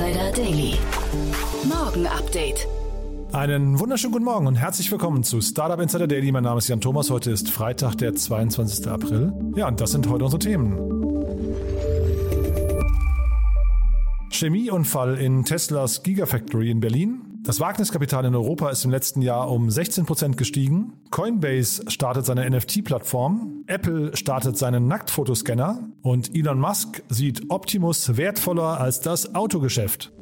Insider Daily. Morgen Update. Einen wunderschönen guten Morgen und herzlich willkommen zu Startup Insider Daily. Mein Name ist Jan Thomas. Heute ist Freitag, der 22. April. Ja, und das sind heute unsere Themen. Chemieunfall in Teslas Gigafactory in Berlin. Das Wagniskapital in Europa ist im letzten Jahr um 16% gestiegen. Coinbase startet seine NFT-Plattform. Apple startet seinen Nacktfotoscanner. Und Elon Musk sieht Optimus wertvoller als das Autogeschäft.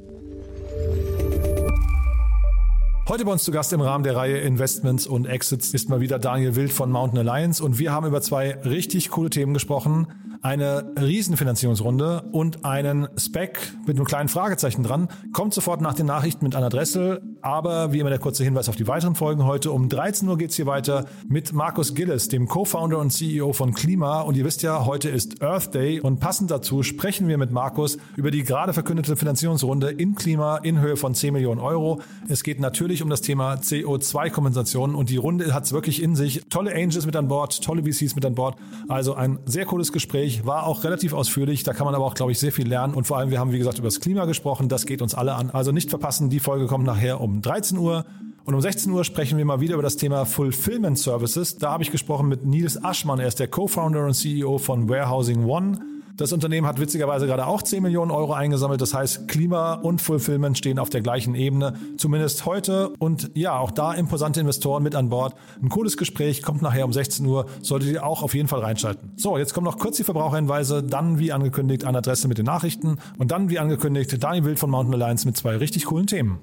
Heute bei uns zu Gast im Rahmen der Reihe Investments und Exits ist mal wieder Daniel Wild von Mountain Alliance und wir haben über zwei richtig coole Themen gesprochen eine Riesenfinanzierungsrunde und einen Spec mit einem kleinen Fragezeichen dran. Kommt sofort nach den Nachrichten mit Anna Dressel. Aber wie immer der kurze Hinweis auf die weiteren Folgen heute. Um 13 Uhr geht's hier weiter mit Markus Gillis, dem Co-Founder und CEO von Klima. Und ihr wisst ja, heute ist Earth Day und passend dazu sprechen wir mit Markus über die gerade verkündete Finanzierungsrunde in Klima in Höhe von 10 Millionen Euro. Es geht natürlich um das Thema CO2-Kompensation und die Runde hat's wirklich in sich. Tolle Angels mit an Bord, tolle VCs mit an Bord. Also ein sehr cooles. Gespräch, war auch relativ ausführlich. Da kann man aber auch, glaube ich, sehr viel lernen. Und vor allem, wir haben, wie gesagt, über das Klima gesprochen. Das geht uns alle an. Also nicht verpassen. Die Folge kommt nachher um 13 Uhr. Und um 16 Uhr sprechen wir mal wieder über das Thema Fulfillment Services. Da habe ich gesprochen mit Nils Aschmann. Er ist der Co-Founder und CEO von Warehousing One. Das Unternehmen hat witzigerweise gerade auch 10 Millionen Euro eingesammelt. Das heißt, Klima und Fulfillment stehen auf der gleichen Ebene, zumindest heute. Und ja, auch da imposante Investoren mit an Bord. Ein cooles Gespräch, kommt nachher um 16 Uhr. Solltet ihr auch auf jeden Fall reinschalten. So, jetzt kommen noch kurz die Verbraucherhinweise, dann wie angekündigt eine Adresse mit den Nachrichten und dann wie angekündigt Daniel Wild von Mountain Alliance mit zwei richtig coolen Themen.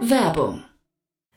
Werbung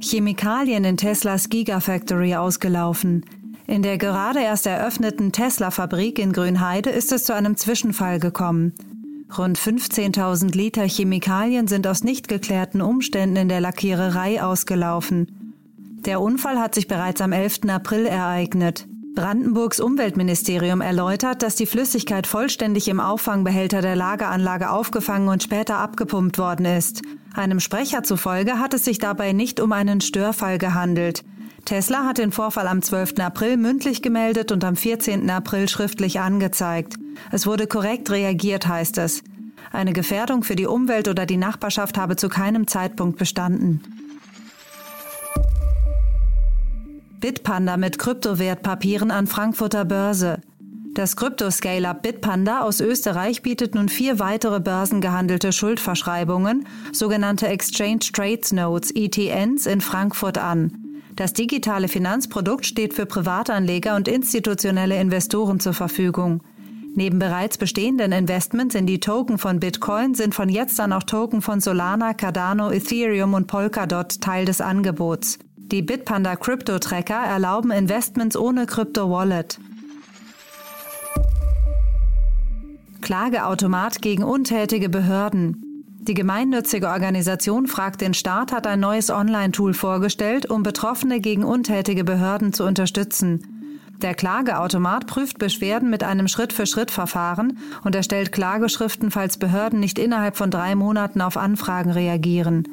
Chemikalien in Teslas Gigafactory ausgelaufen. In der gerade erst eröffneten Tesla-Fabrik in Grünheide ist es zu einem Zwischenfall gekommen. Rund 15.000 Liter Chemikalien sind aus nicht geklärten Umständen in der Lackiererei ausgelaufen. Der Unfall hat sich bereits am 11. April ereignet. Brandenburgs Umweltministerium erläutert, dass die Flüssigkeit vollständig im Auffangbehälter der Lageranlage aufgefangen und später abgepumpt worden ist. Einem Sprecher zufolge hat es sich dabei nicht um einen Störfall gehandelt. Tesla hat den Vorfall am 12. April mündlich gemeldet und am 14. April schriftlich angezeigt. Es wurde korrekt reagiert, heißt es. Eine Gefährdung für die Umwelt oder die Nachbarschaft habe zu keinem Zeitpunkt bestanden. Bitpanda mit Kryptowertpapieren an Frankfurter Börse. Das Krypto-Scale-Up Bitpanda aus Österreich bietet nun vier weitere börsengehandelte Schuldverschreibungen, sogenannte Exchange Trades Notes ETNs, in Frankfurt an. Das digitale Finanzprodukt steht für Privatanleger und institutionelle Investoren zur Verfügung. Neben bereits bestehenden Investments in die Token von Bitcoin sind von jetzt an auch Token von Solana, Cardano, Ethereum und Polkadot Teil des Angebots. Die Bitpanda Crypto Tracker erlauben Investments ohne Crypto Wallet. Klageautomat gegen untätige Behörden. Die gemeinnützige Organisation Fragt den Staat hat ein neues Online-Tool vorgestellt, um Betroffene gegen untätige Behörden zu unterstützen. Der Klageautomat prüft Beschwerden mit einem Schritt-für-Schritt-Verfahren und erstellt Klageschriften, falls Behörden nicht innerhalb von drei Monaten auf Anfragen reagieren.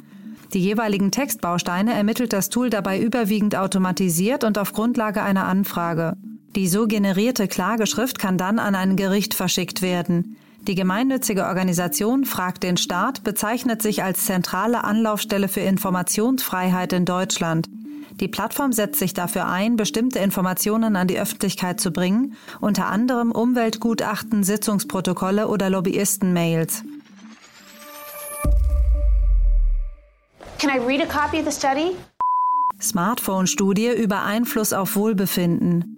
Die jeweiligen Textbausteine ermittelt das Tool dabei überwiegend automatisiert und auf Grundlage einer Anfrage. Die so generierte Klageschrift kann dann an ein Gericht verschickt werden. Die gemeinnützige Organisation Fragt den Staat bezeichnet sich als zentrale Anlaufstelle für Informationsfreiheit in Deutschland. Die Plattform setzt sich dafür ein, bestimmte Informationen an die Öffentlichkeit zu bringen, unter anderem Umweltgutachten, Sitzungsprotokolle oder Lobbyistenmails. Can I read a copy of the study? Smartphone-Studie über Einfluss auf Wohlbefinden.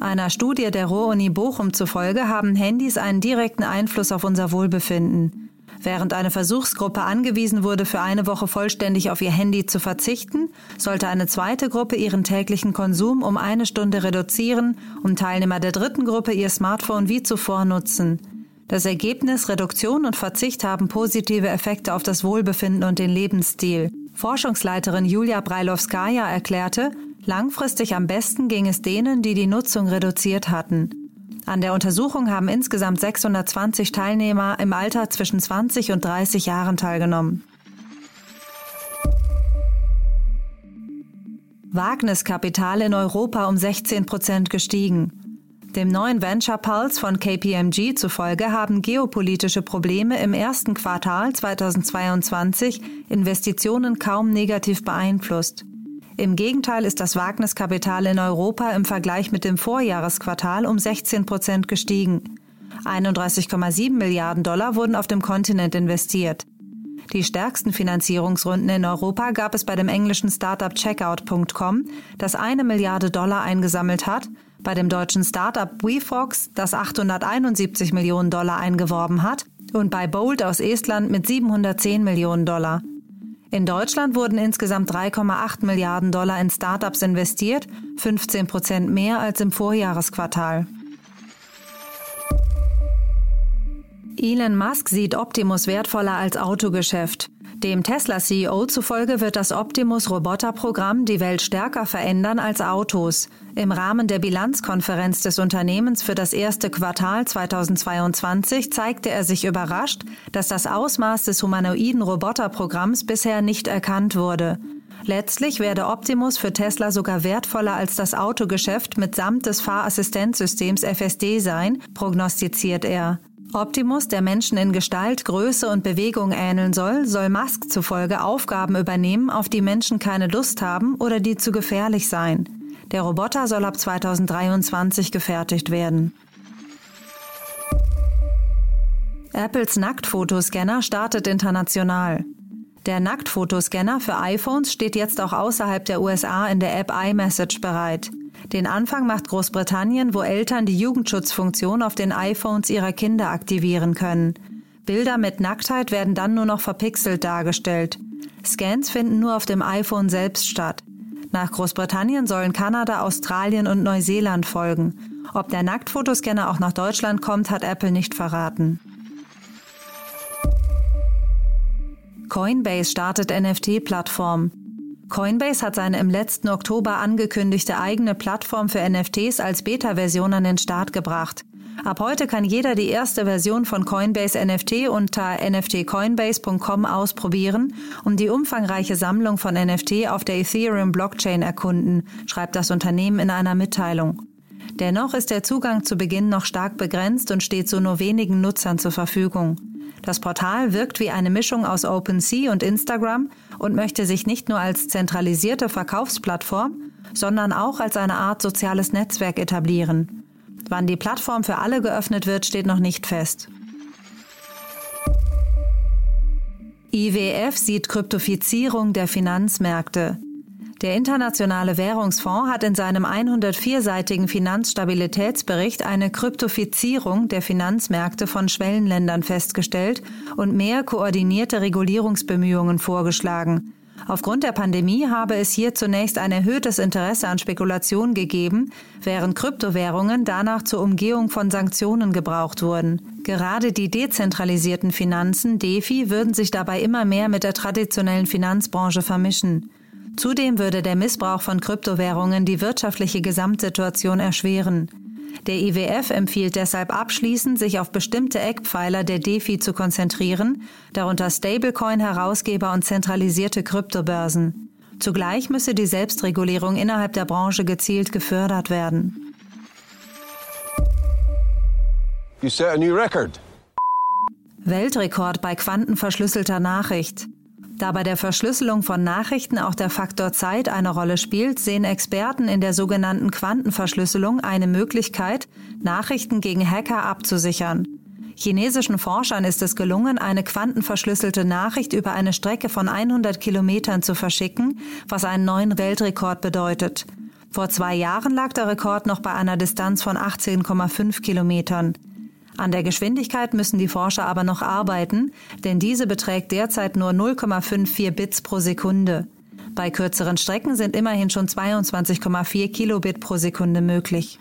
Einer Studie der Ruhr-Uni Bochum zufolge haben Handys einen direkten Einfluss auf unser Wohlbefinden. Während eine Versuchsgruppe angewiesen wurde, für eine Woche vollständig auf ihr Handy zu verzichten, sollte eine zweite Gruppe ihren täglichen Konsum um eine Stunde reduzieren und Teilnehmer der dritten Gruppe ihr Smartphone wie zuvor nutzen. Das Ergebnis Reduktion und Verzicht haben positive Effekte auf das Wohlbefinden und den Lebensstil. Forschungsleiterin Julia Breilowskaja erklärte, Langfristig am besten ging es denen, die die Nutzung reduziert hatten. An der Untersuchung haben insgesamt 620 Teilnehmer im Alter zwischen 20 und 30 Jahren teilgenommen. Wagniskapital in Europa um 16 Prozent gestiegen. Dem neuen Venture Pulse von KPMG zufolge haben geopolitische Probleme im ersten Quartal 2022 Investitionen kaum negativ beeinflusst. Im Gegenteil ist das Wagniskapital in Europa im Vergleich mit dem Vorjahresquartal um 16 Prozent gestiegen. 31,7 Milliarden Dollar wurden auf dem Kontinent investiert. Die stärksten Finanzierungsrunden in Europa gab es bei dem englischen Startup Checkout.com, das eine Milliarde Dollar eingesammelt hat, bei dem deutschen Startup WeFox, das 871 Millionen Dollar eingeworben hat, und bei Bolt aus Estland mit 710 Millionen Dollar. In Deutschland wurden insgesamt 3,8 Milliarden Dollar in Startups investiert, 15 Prozent mehr als im Vorjahresquartal. Elon Musk sieht Optimus wertvoller als Autogeschäft. Dem Tesla-CEO zufolge wird das Optimus-Roboterprogramm die Welt stärker verändern als Autos. Im Rahmen der Bilanzkonferenz des Unternehmens für das erste Quartal 2022 zeigte er sich überrascht, dass das Ausmaß des humanoiden Roboterprogramms bisher nicht erkannt wurde. Letztlich werde Optimus für Tesla sogar wertvoller als das Autogeschäft mitsamt des Fahrassistenzsystems FSD sein, prognostiziert er. Optimus, der Menschen in Gestalt, Größe und Bewegung ähneln soll, soll Musk zufolge Aufgaben übernehmen, auf die Menschen keine Lust haben oder die zu gefährlich seien. Der Roboter soll ab 2023 gefertigt werden. Apples Nacktfotoscanner startet international. Der Nacktfotoscanner für iPhones steht jetzt auch außerhalb der USA in der App iMessage bereit. Den Anfang macht Großbritannien, wo Eltern die Jugendschutzfunktion auf den iPhones ihrer Kinder aktivieren können. Bilder mit Nacktheit werden dann nur noch verpixelt dargestellt. Scans finden nur auf dem iPhone selbst statt. Nach Großbritannien sollen Kanada, Australien und Neuseeland folgen. Ob der Nacktfotoscanner auch nach Deutschland kommt, hat Apple nicht verraten. Coinbase startet NFT-Plattform. Coinbase hat seine im letzten Oktober angekündigte eigene Plattform für NFTs als Beta-Version an den Start gebracht. Ab heute kann jeder die erste Version von Coinbase NFT unter nftcoinbase.com ausprobieren und die umfangreiche Sammlung von NFT auf der Ethereum Blockchain erkunden, schreibt das Unternehmen in einer Mitteilung. Dennoch ist der Zugang zu Beginn noch stark begrenzt und steht so nur wenigen Nutzern zur Verfügung. Das Portal wirkt wie eine Mischung aus OpenSea und Instagram und möchte sich nicht nur als zentralisierte Verkaufsplattform, sondern auch als eine Art soziales Netzwerk etablieren. Wann die Plattform für alle geöffnet wird, steht noch nicht fest. IWF sieht Kryptofizierung der Finanzmärkte. Der Internationale Währungsfonds hat in seinem 104-seitigen Finanzstabilitätsbericht eine Kryptofizierung der Finanzmärkte von Schwellenländern festgestellt und mehr koordinierte Regulierungsbemühungen vorgeschlagen. Aufgrund der Pandemie habe es hier zunächst ein erhöhtes Interesse an Spekulation gegeben, während Kryptowährungen danach zur Umgehung von Sanktionen gebraucht wurden. Gerade die dezentralisierten Finanzen, DeFi, würden sich dabei immer mehr mit der traditionellen Finanzbranche vermischen. Zudem würde der Missbrauch von Kryptowährungen die wirtschaftliche Gesamtsituation erschweren. Der IWF empfiehlt deshalb abschließend, sich auf bestimmte Eckpfeiler der DeFi zu konzentrieren, darunter Stablecoin-Herausgeber und zentralisierte Kryptobörsen. Zugleich müsse die Selbstregulierung innerhalb der Branche gezielt gefördert werden. Weltrekord bei quantenverschlüsselter Nachricht. Da bei der Verschlüsselung von Nachrichten auch der Faktor Zeit eine Rolle spielt, sehen Experten in der sogenannten Quantenverschlüsselung eine Möglichkeit, Nachrichten gegen Hacker abzusichern. Chinesischen Forschern ist es gelungen, eine quantenverschlüsselte Nachricht über eine Strecke von 100 Kilometern zu verschicken, was einen neuen Weltrekord bedeutet. Vor zwei Jahren lag der Rekord noch bei einer Distanz von 18,5 Kilometern. An der Geschwindigkeit müssen die Forscher aber noch arbeiten, denn diese beträgt derzeit nur 0,54 Bits pro Sekunde. Bei kürzeren Strecken sind immerhin schon 22,4 Kilobit pro Sekunde möglich.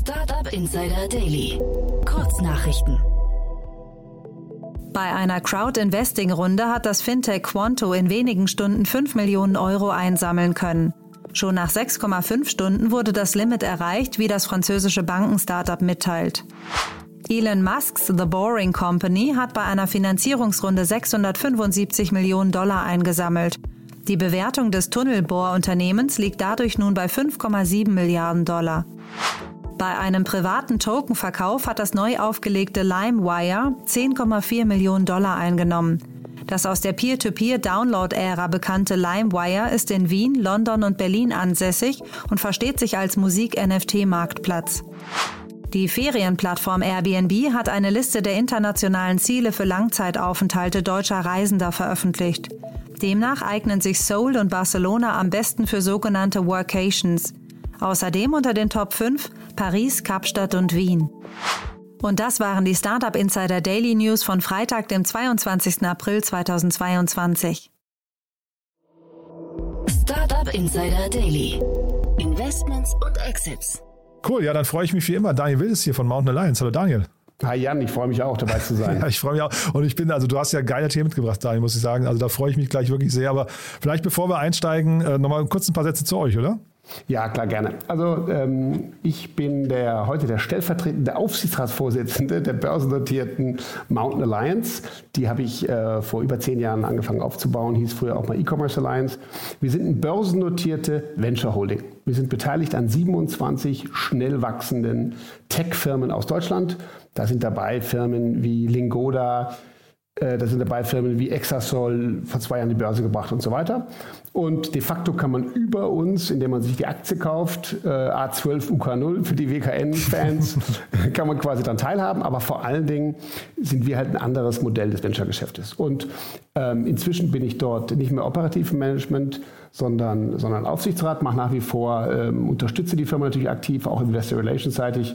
Startup Insider Daily. Kurznachrichten. Bei einer Crowd-Investing-Runde hat das Fintech Quanto in wenigen Stunden 5 Millionen Euro einsammeln können. Schon nach 6,5 Stunden wurde das Limit erreicht, wie das französische Banken-Startup mitteilt. Elon Musks The Boring Company hat bei einer Finanzierungsrunde 675 Millionen Dollar eingesammelt. Die Bewertung des Tunnelbohrunternehmens liegt dadurch nun bei 5,7 Milliarden Dollar. Bei einem privaten Tokenverkauf hat das neu aufgelegte LimeWire 10,4 Millionen Dollar eingenommen. Das aus der Peer-to-Peer-Download-Ära bekannte LimeWire ist in Wien, London und Berlin ansässig und versteht sich als Musik-NFT-Marktplatz. Die Ferienplattform Airbnb hat eine Liste der internationalen Ziele für Langzeitaufenthalte deutscher Reisender veröffentlicht. Demnach eignen sich Seoul und Barcelona am besten für sogenannte Workations. Außerdem unter den Top 5 Paris, Kapstadt und Wien. Und das waren die Startup Insider Daily News von Freitag, dem 22. April 2022. Startup Insider Daily. Investments und Exits. Cool, ja, dann freue ich mich wie immer. Daniel Wildes hier von Mountain Alliance. Hallo Daniel. Hi Jan, ich freue mich auch dabei zu sein. ja, ich freue mich auch. Und ich bin, also du hast ja geile Themen mitgebracht, Daniel, muss ich sagen. Also da freue ich mich gleich wirklich sehr. Aber vielleicht bevor wir einsteigen, äh, nochmal kurz ein paar Sätze zu euch, oder? Ja, klar, gerne. Also ähm, ich bin der, heute der stellvertretende Aufsichtsratsvorsitzende der börsennotierten Mountain Alliance. Die habe ich äh, vor über zehn Jahren angefangen aufzubauen, hieß früher auch mal E-Commerce Alliance. Wir sind eine börsennotierte Venture Holding. Wir sind beteiligt an 27 schnell wachsenden Tech-Firmen aus Deutschland. Da sind dabei Firmen wie Lingoda, da sind dabei Firmen wie Exasol vor zwei Jahren die Börse gebracht und so weiter. Und de facto kann man über uns, indem man sich die Aktie kauft, äh, A12 UK0 für die WKN-Fans, kann man quasi daran teilhaben. Aber vor allen Dingen sind wir halt ein anderes Modell des Venture-Geschäftes. Und ähm, inzwischen bin ich dort nicht mehr operativ im Management, sondern, sondern Aufsichtsrat, mache nach wie vor, ähm, unterstütze die Firma natürlich aktiv, auch Investor Relations seitig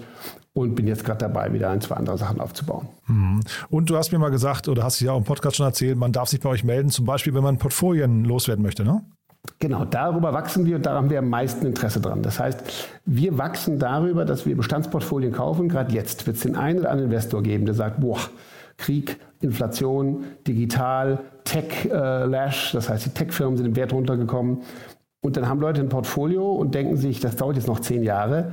und bin jetzt gerade dabei, wieder ein, zwei andere Sachen aufzubauen. Mhm. Und du hast mir mal gesagt, oder hast du ja auch im Podcast schon erzählt, man darf sich bei euch melden, zum Beispiel, wenn man Portfolien loswerden möchte, ne? Genau, darüber wachsen wir und da haben wir am meisten Interesse dran. Das heißt, wir wachsen darüber, dass wir Bestandsportfolien kaufen. Gerade jetzt wird es den einen oder anderen Investor geben, der sagt, boah, Krieg, Inflation, digital, Tech äh, das heißt, die Tech-Firmen sind im Wert runtergekommen. Und dann haben Leute ein Portfolio und denken sich, das dauert jetzt noch zehn Jahre.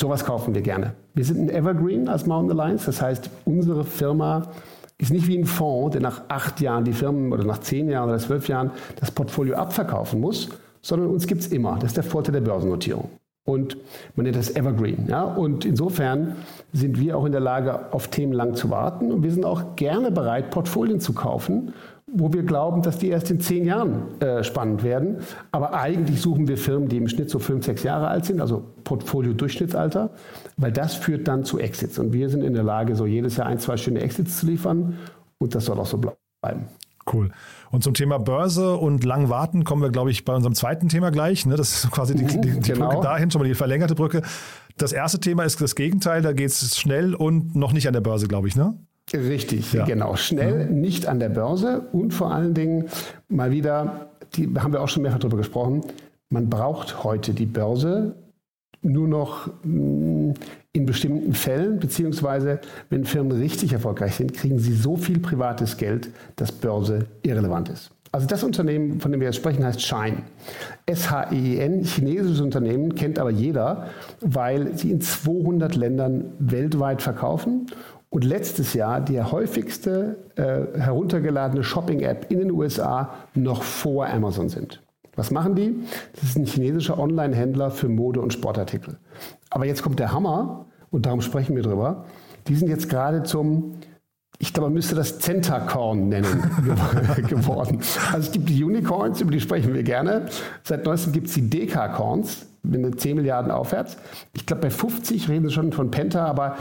Sowas kaufen wir gerne. Wir sind ein Evergreen als Mountain Alliance, das heißt, unsere Firma ist nicht wie ein Fonds, der nach acht Jahren die Firmen oder nach zehn Jahren oder zwölf Jahren das Portfolio abverkaufen muss, sondern uns gibt es immer. Das ist der Vorteil der Börsennotierung. Und man nennt das Evergreen. Ja? Und insofern sind wir auch in der Lage, auf Themen lang zu warten. Und wir sind auch gerne bereit, Portfolien zu kaufen, wo wir glauben, dass die erst in zehn Jahren äh, spannend werden. Aber eigentlich suchen wir Firmen, die im Schnitt so fünf, sechs Jahre alt sind, also Portfolio-Durchschnittsalter, weil das führt dann zu Exits. Und wir sind in der Lage, so jedes Jahr ein, zwei schöne Exits zu liefern. Und das soll auch so bleiben. Cool. Und zum Thema Börse und lang warten kommen wir, glaube ich, bei unserem zweiten Thema gleich. Ne? Das ist quasi die, die, die genau. Brücke dahin, schon mal die verlängerte Brücke. Das erste Thema ist das Gegenteil, da geht es schnell und noch nicht an der Börse, glaube ich, ne? Richtig, ja. genau. Schnell, mhm. nicht an der Börse und vor allen Dingen mal wieder, die haben wir auch schon mehrfach darüber gesprochen, man braucht heute die Börse nur noch mm, in bestimmten Fällen, beziehungsweise wenn Firmen richtig erfolgreich sind, kriegen sie so viel privates Geld, dass Börse irrelevant ist. Also das Unternehmen, von dem wir jetzt sprechen, heißt Shine. S-H-E-I-N, chinesisches Unternehmen, kennt aber jeder, weil sie in 200 Ländern weltweit verkaufen und letztes Jahr die häufigste äh, heruntergeladene Shopping-App in den USA noch vor Amazon sind. Was machen die? Das ist ein chinesischer Online-Händler für Mode und Sportartikel. Aber jetzt kommt der Hammer, und darum sprechen wir drüber. Die sind jetzt gerade zum, ich glaube, man müsste das Centacorn nennen, geworden. Also es gibt die Unicorns, über die sprechen wir gerne. Seit neuestem gibt es die Dekacorns, mit 10 Milliarden aufwärts. Ich glaube, bei 50 reden sie schon von Penta, aber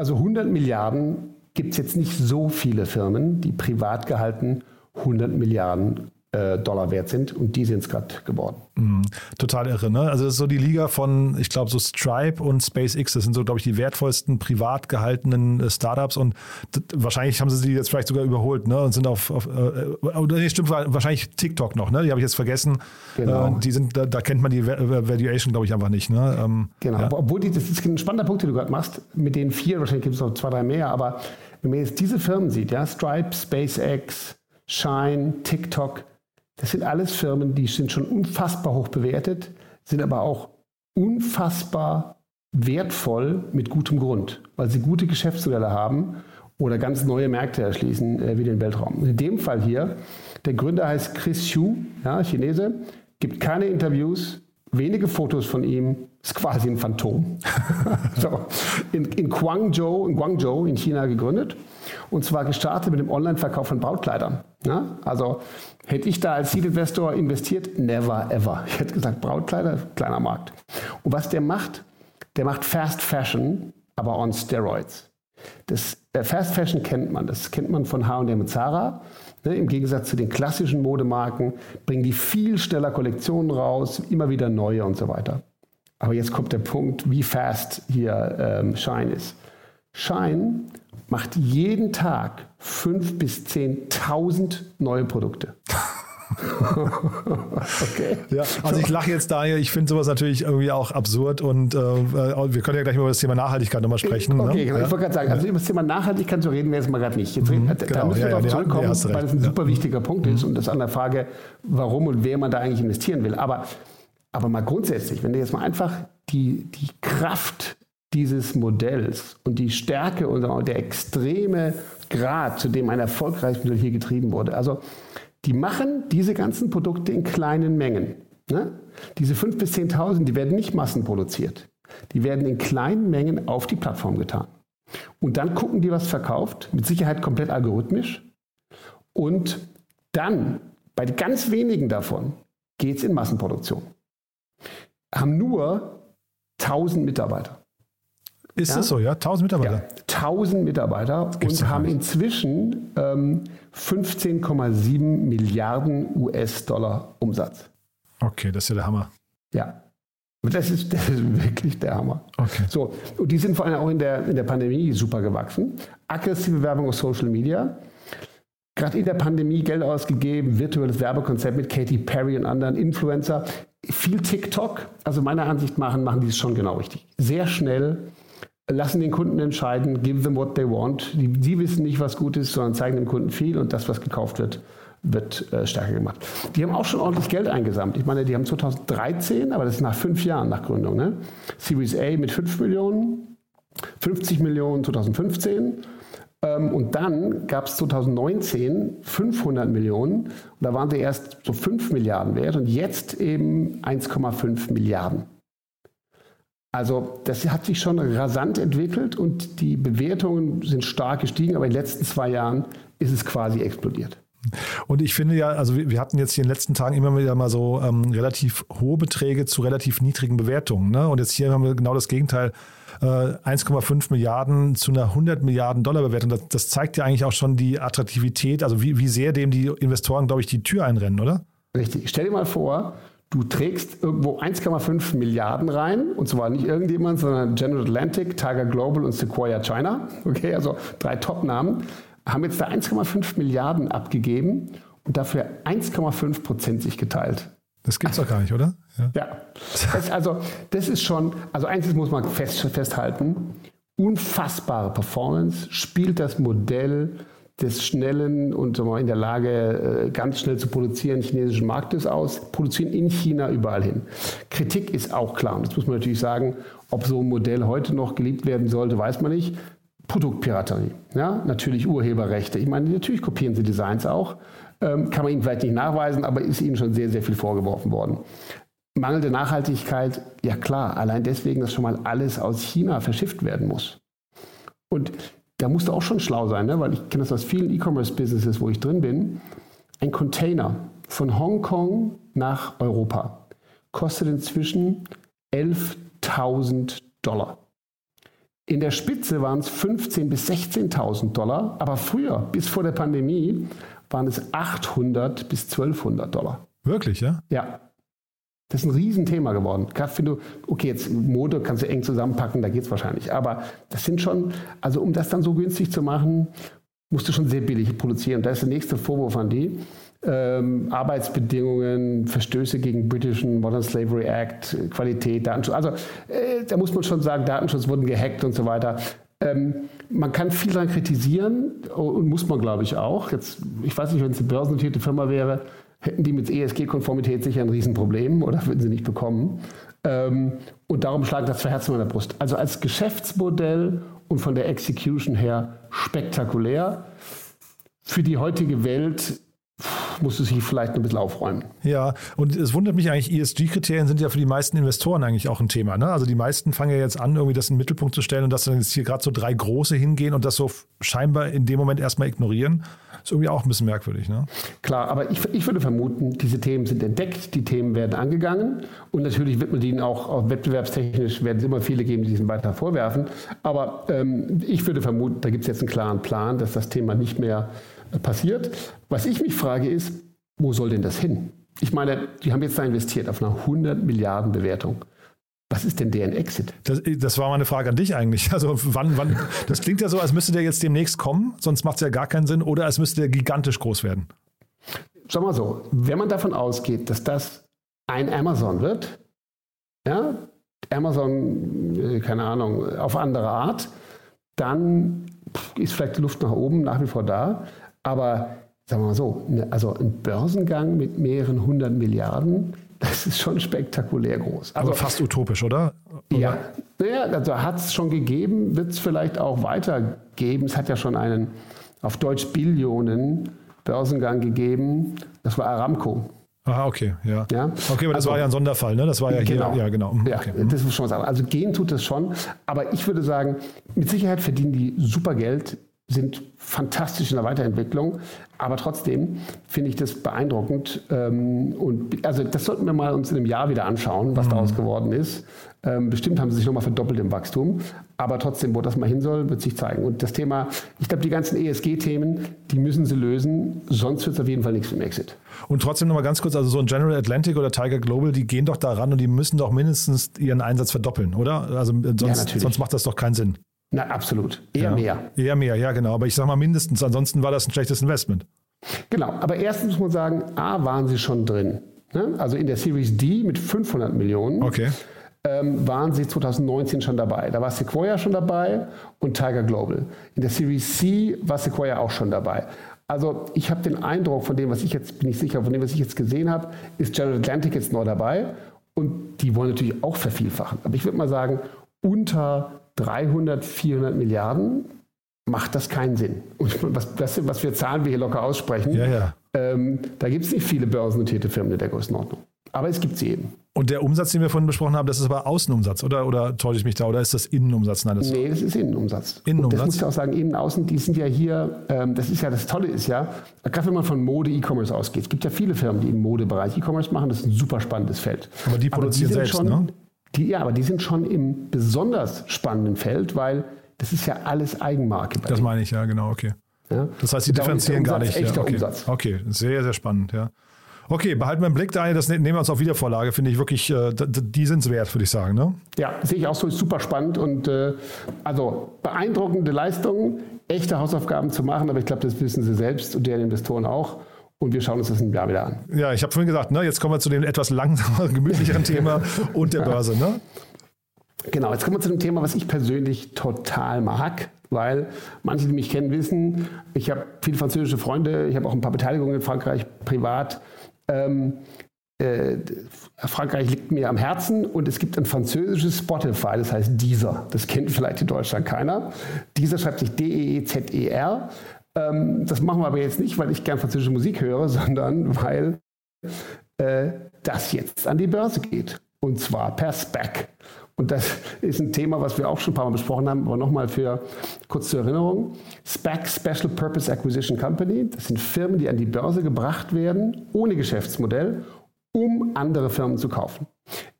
also 100 Milliarden gibt es jetzt nicht so viele Firmen, die privat gehalten 100 Milliarden Dollar wert sind und die sind es gerade geworden. Mm, total irre, ne? Also das ist so die Liga von, ich glaube, so Stripe und SpaceX, das sind so, glaube ich, die wertvollsten privat gehaltenen äh, Startups und wahrscheinlich haben sie sie jetzt vielleicht sogar überholt, ne? Und sind auf, auf äh, nee, stimmt, wahrscheinlich TikTok noch, ne? Die habe ich jetzt vergessen. Genau. Äh, die sind, da, da, kennt man die Valuation, glaube ich, einfach nicht, ne? Ähm, genau, ja. obwohl die, das ist ein spannender Punkt, den du gerade machst, mit den vier, wahrscheinlich gibt es noch zwei, drei mehr, aber wenn man jetzt diese Firmen sieht, ja, Stripe, SpaceX, Shine, TikTok, das sind alles Firmen, die sind schon unfassbar hoch bewertet, sind aber auch unfassbar wertvoll mit gutem Grund, weil sie gute Geschäftsmodelle haben oder ganz neue Märkte erschließen, äh, wie den Weltraum. In dem Fall hier, der Gründer heißt Chris Xu, ja, Chinese, gibt keine Interviews, wenige Fotos von ihm, ist quasi ein Phantom. so, in, in, Guangzhou, in Guangzhou in China gegründet und zwar gestartet mit dem Online-Verkauf von Brautkleidern. Ja? Also hätte ich da als Seed-Investor investiert, never ever. Ich hätte gesagt, Brautkleider, kleiner Markt. Und was der macht, der macht Fast Fashion, aber on Steroids. Das, äh, Fast Fashion kennt man, das kennt man von H&M und Zara. Ne, Im Gegensatz zu den klassischen Modemarken bringen die viel schneller Kollektionen raus, immer wieder neue und so weiter. Aber jetzt kommt der Punkt, wie fast hier ähm, Shine ist. Shine macht jeden Tag 5.000 bis 10.000 neue Produkte. okay. Ja, also ich lache jetzt da, ich finde sowas natürlich irgendwie auch absurd und äh, wir können ja gleich mal über das Thema Nachhaltigkeit nochmal sprechen. Okay, ne? genau. ich wollte gerade sagen, also über das Thema Nachhaltigkeit so reden wir jetzt mal gerade nicht. Jetzt reden, mhm, da genau. müssen wir ja, darauf ja, zurückkommen, nee, weil es ein super wichtiger Punkt ist und das an der Frage, warum und wer man da eigentlich investieren will. Aber, aber mal grundsätzlich, wenn du jetzt mal einfach die, die Kraft dieses Modells und die Stärke und der extreme Grad, zu dem ein erfolgreiches Modell hier getrieben wurde. Also die machen diese ganzen Produkte in kleinen Mengen. Ne? Diese 5.000 bis 10.000, die werden nicht massenproduziert. Die werden in kleinen Mengen auf die Plattform getan. Und dann gucken die, was verkauft, mit Sicherheit komplett algorithmisch. Und dann, bei ganz wenigen davon, geht es in Massenproduktion. Haben nur 1000 Mitarbeiter. Ist ja? das so, ja? 1000 Mitarbeiter? Ja, 1000 Mitarbeiter und haben inzwischen ähm, 15,7 Milliarden US-Dollar Umsatz. Okay, das ist ja der Hammer. Ja. Das ist, das ist wirklich der Hammer. Okay. So, und die sind vor allem auch in der, in der Pandemie super gewachsen. Aggressive Werbung auf Social Media. Gerade in der Pandemie Geld ausgegeben, virtuelles Werbekonzept mit Katy Perry und anderen Influencer. Viel TikTok, also meiner Ansicht nach machen die es schon genau richtig. Sehr schnell, lassen den Kunden entscheiden, give them what they want. Die, die, wissen nicht, was gut ist, sondern zeigen dem Kunden viel und das, was gekauft wird, wird äh, stärker gemacht. Die haben auch schon ordentlich Geld eingesammelt. Ich meine, die haben 2013, aber das ist nach fünf Jahren nach Gründung, ne? Series A mit 5 Millionen, 50 Millionen 2015 ähm, und dann gab es 2019 500 Millionen und da waren sie erst so 5 Milliarden wert und jetzt eben 1,5 Milliarden. Also das hat sich schon rasant entwickelt und die Bewertungen sind stark gestiegen, aber in den letzten zwei Jahren ist es quasi explodiert. Und ich finde ja, also wir hatten jetzt hier in den letzten Tagen immer wieder mal so ähm, relativ hohe Beträge zu relativ niedrigen Bewertungen. Ne? Und jetzt hier haben wir genau das Gegenteil. Äh, 1,5 Milliarden zu einer 100 Milliarden Dollar Bewertung. Das, das, zeigt ja eigentlich auch schon die Attraktivität, also wie, wie sehr dem die Investoren, glaube ich, die Tür einrennen, oder? Richtig. Stell dir mal vor, Du trägst irgendwo 1,5 Milliarden rein, und zwar nicht irgendjemand, sondern General Atlantic, Tiger Global und Sequoia China. Okay, also drei Top-Namen, haben jetzt da 1,5 Milliarden abgegeben und dafür 1,5 Prozent sich geteilt. Das gibt es doch gar nicht, oder? Ja. ja. Das, also, das ist schon, also eins muss man fest, festhalten: unfassbare Performance, spielt das Modell des schnellen und in der Lage, äh, ganz schnell zu produzieren chinesischen Marktes aus, produzieren in China überall hin. Kritik ist auch klar. Und das muss man natürlich sagen, ob so ein Modell heute noch geliebt werden sollte, weiß man nicht. Produktpiraterie, ja, natürlich Urheberrechte. Ich meine, natürlich kopieren sie Designs auch. Ähm, kann man ihnen vielleicht nicht nachweisen, aber ist ihnen schon sehr, sehr viel vorgeworfen worden. Mangelnde Nachhaltigkeit, ja klar, allein deswegen, dass schon mal alles aus China verschifft werden muss. Und da musst du auch schon schlau sein, ne? weil ich kenne das aus vielen E-Commerce-Businesses, wo ich drin bin. Ein Container von Hongkong nach Europa kostet inzwischen 11.000 Dollar. In der Spitze waren es 15.000 bis 16.000 Dollar, aber früher, bis vor der Pandemie, waren es 800 bis 1200 Dollar. Wirklich, ja? Ja. Das ist ein Riesenthema geworden. Gerade wenn du, okay, jetzt Mode kannst du eng zusammenpacken, da geht es wahrscheinlich. Aber das sind schon, also um das dann so günstig zu machen, musst du schon sehr billig produzieren. Da ist der nächste Vorwurf an die. Ähm, Arbeitsbedingungen, Verstöße gegen britischen Modern Slavery Act, Qualität, Datenschutz. Also äh, da muss man schon sagen, Datenschutz wurden gehackt und so weiter. Ähm, man kann viel daran kritisieren und muss man, glaube ich, auch. Jetzt, ich weiß nicht, wenn es eine börsennotierte Firma wäre, hätten die mit ESG-Konformität sicher ein Riesenproblem oder würden sie nicht bekommen. Ähm, und darum schlagen das zwei Herzen in der Brust. Also als Geschäftsmodell und von der Execution her spektakulär. Für die heutige Welt musst du sich vielleicht ein bisschen aufräumen. Ja, und es wundert mich eigentlich, ESG-Kriterien sind ja für die meisten Investoren eigentlich auch ein Thema. Ne? Also die meisten fangen ja jetzt an, irgendwie das in den Mittelpunkt zu stellen und dass dann jetzt hier gerade so drei große hingehen und das so scheinbar in dem Moment erstmal ignorieren. Ist irgendwie auch ein bisschen merkwürdig. Ne? Klar, aber ich, ich würde vermuten, diese Themen sind entdeckt, die Themen werden angegangen und natürlich wird man ihnen auch, auch wettbewerbstechnisch, werden es immer viele geben, die diesen weiter vorwerfen. Aber ähm, ich würde vermuten, da gibt es jetzt einen klaren Plan, dass das Thema nicht mehr passiert. Was ich mich frage ist, wo soll denn das hin? Ich meine, die haben jetzt da investiert auf einer 100 Milliarden Bewertung. Was ist denn deren Exit? Das, das, war meine Frage an dich eigentlich. Also wann, wann, das klingt ja so, als müsste der jetzt demnächst kommen, sonst macht es ja gar keinen Sinn, oder als müsste der gigantisch groß werden. Sag mal so, wenn man davon ausgeht, dass das ein Amazon wird, ja, Amazon, äh, keine Ahnung, auf andere Art, dann ist vielleicht die Luft nach oben nach wie vor da. Aber sagen wir mal so, ne, also ein Börsengang mit mehreren hundert Milliarden, das ist schon spektakulär groß. Also, Aber fast utopisch, oder? oder? Ja, naja, also hat es schon gegeben, wird es vielleicht auch weitergeben. Es hat ja schon einen auf Deutsch Billionen Börsengang gegeben. Das war Aramco. Ah, okay, ja. ja? Okay, aber das also, war ja ein Sonderfall, ne? Das war ja genau. hier, ja, genau. Ja, okay. das muss schon was sagen. Also gehen tut das schon, aber ich würde sagen, mit Sicherheit verdienen die super Geld sind fantastisch in der Weiterentwicklung. Aber trotzdem finde ich das beeindruckend. Ähm, und also das sollten wir mal uns in einem Jahr wieder anschauen, was mhm. daraus geworden ist. Ähm, bestimmt haben sie sich nochmal verdoppelt im Wachstum. Aber trotzdem, wo das mal hin soll, wird sich zeigen. Und das Thema, ich glaube, die ganzen ESG-Themen, die müssen sie lösen. Sonst wird es auf jeden Fall nichts mit dem Exit. Und trotzdem nochmal ganz kurz, also so ein General Atlantic oder Tiger Global, die gehen doch daran und die müssen doch mindestens ihren Einsatz verdoppeln, oder? Also sonst, ja, sonst macht das doch keinen Sinn. Na, absolut. Eher ja. mehr. Eher mehr, ja, genau. Aber ich sage mal mindestens. Ansonsten war das ein schlechtes Investment. Genau. Aber erstens muss man sagen, A, waren sie schon drin. Ne? Also in der Series D mit 500 Millionen. Okay. Ähm, waren sie 2019 schon dabei. Da war Sequoia schon dabei und Tiger Global. In der Series C war Sequoia auch schon dabei. Also ich habe den Eindruck von dem, was ich jetzt, bin ich sicher, von dem, was ich jetzt gesehen habe, ist General Atlantic jetzt neu dabei. Und die wollen natürlich auch vervielfachen. Aber ich würde mal sagen, unter 300, 400 Milliarden macht das keinen Sinn. Und was, das, was wir Zahlen wir hier locker aussprechen, ja, ja. Ähm, da gibt es nicht viele börsennotierte Firmen in der Größenordnung. Aber es gibt sie eben. Und der Umsatz, den wir vorhin besprochen haben, das ist aber Außenumsatz, oder? Oder täusche ich mich da? Oder ist das Innenumsatz? Nein, das nee, das ist Innenumsatz. Innenumsatz. Und das muss ich auch sagen, innen, außen, die sind ja hier, ähm, das ist ja, das Tolle ist ja, gerade wenn man von Mode, E-Commerce ausgeht, es gibt ja viele Firmen, die im Modebereich E-Commerce machen, das ist ein super spannendes Feld. Aber die produzieren aber die selbst, schon, ne? Die, ja, aber die sind schon im besonders spannenden Feld, weil das ist ja alles Eigenmarke. das meine ich, ja, genau, okay. Ja? Das heißt, sie differenzieren gar nicht. Echter ja, okay. Umsatz. Okay, sehr, sehr spannend, ja. Okay, behalten wir im Blick, Daniel, das ne-, nehmen wir uns auf Wiedervorlage, finde ich wirklich, äh, die sind es wert, würde ich sagen. Ne? Ja, sehe ich auch so, ist super spannend und äh, also beeindruckende Leistungen, echte Hausaufgaben zu machen, aber ich glaube, das wissen sie selbst und deren Investoren auch. Und wir schauen uns das ein Jahr wieder an. Ja, ich habe vorhin gesagt, ne, jetzt kommen wir zu dem etwas langsameren, gemütlicheren Thema und der Börse. Ne? Genau, jetzt kommen wir zu dem Thema, was ich persönlich total mag, weil manche, die mich kennen, wissen, ich habe viele französische Freunde, ich habe auch ein paar Beteiligungen in Frankreich privat. Ähm, äh, Frankreich liegt mir am Herzen und es gibt ein französisches Spotify, das heißt Deezer. Das kennt vielleicht in Deutschland keiner. Deezer schreibt sich D-E-E-Z-E-R. Ähm, das machen wir aber jetzt nicht, weil ich gern französische Musik höre, sondern weil äh, das jetzt an die Börse geht. Und zwar per SPAC. Und das ist ein Thema, was wir auch schon ein paar Mal besprochen haben, aber nochmal für kurz zur Erinnerung. SPAC, Special Purpose Acquisition Company, das sind Firmen, die an die Börse gebracht werden, ohne Geschäftsmodell, um andere Firmen zu kaufen.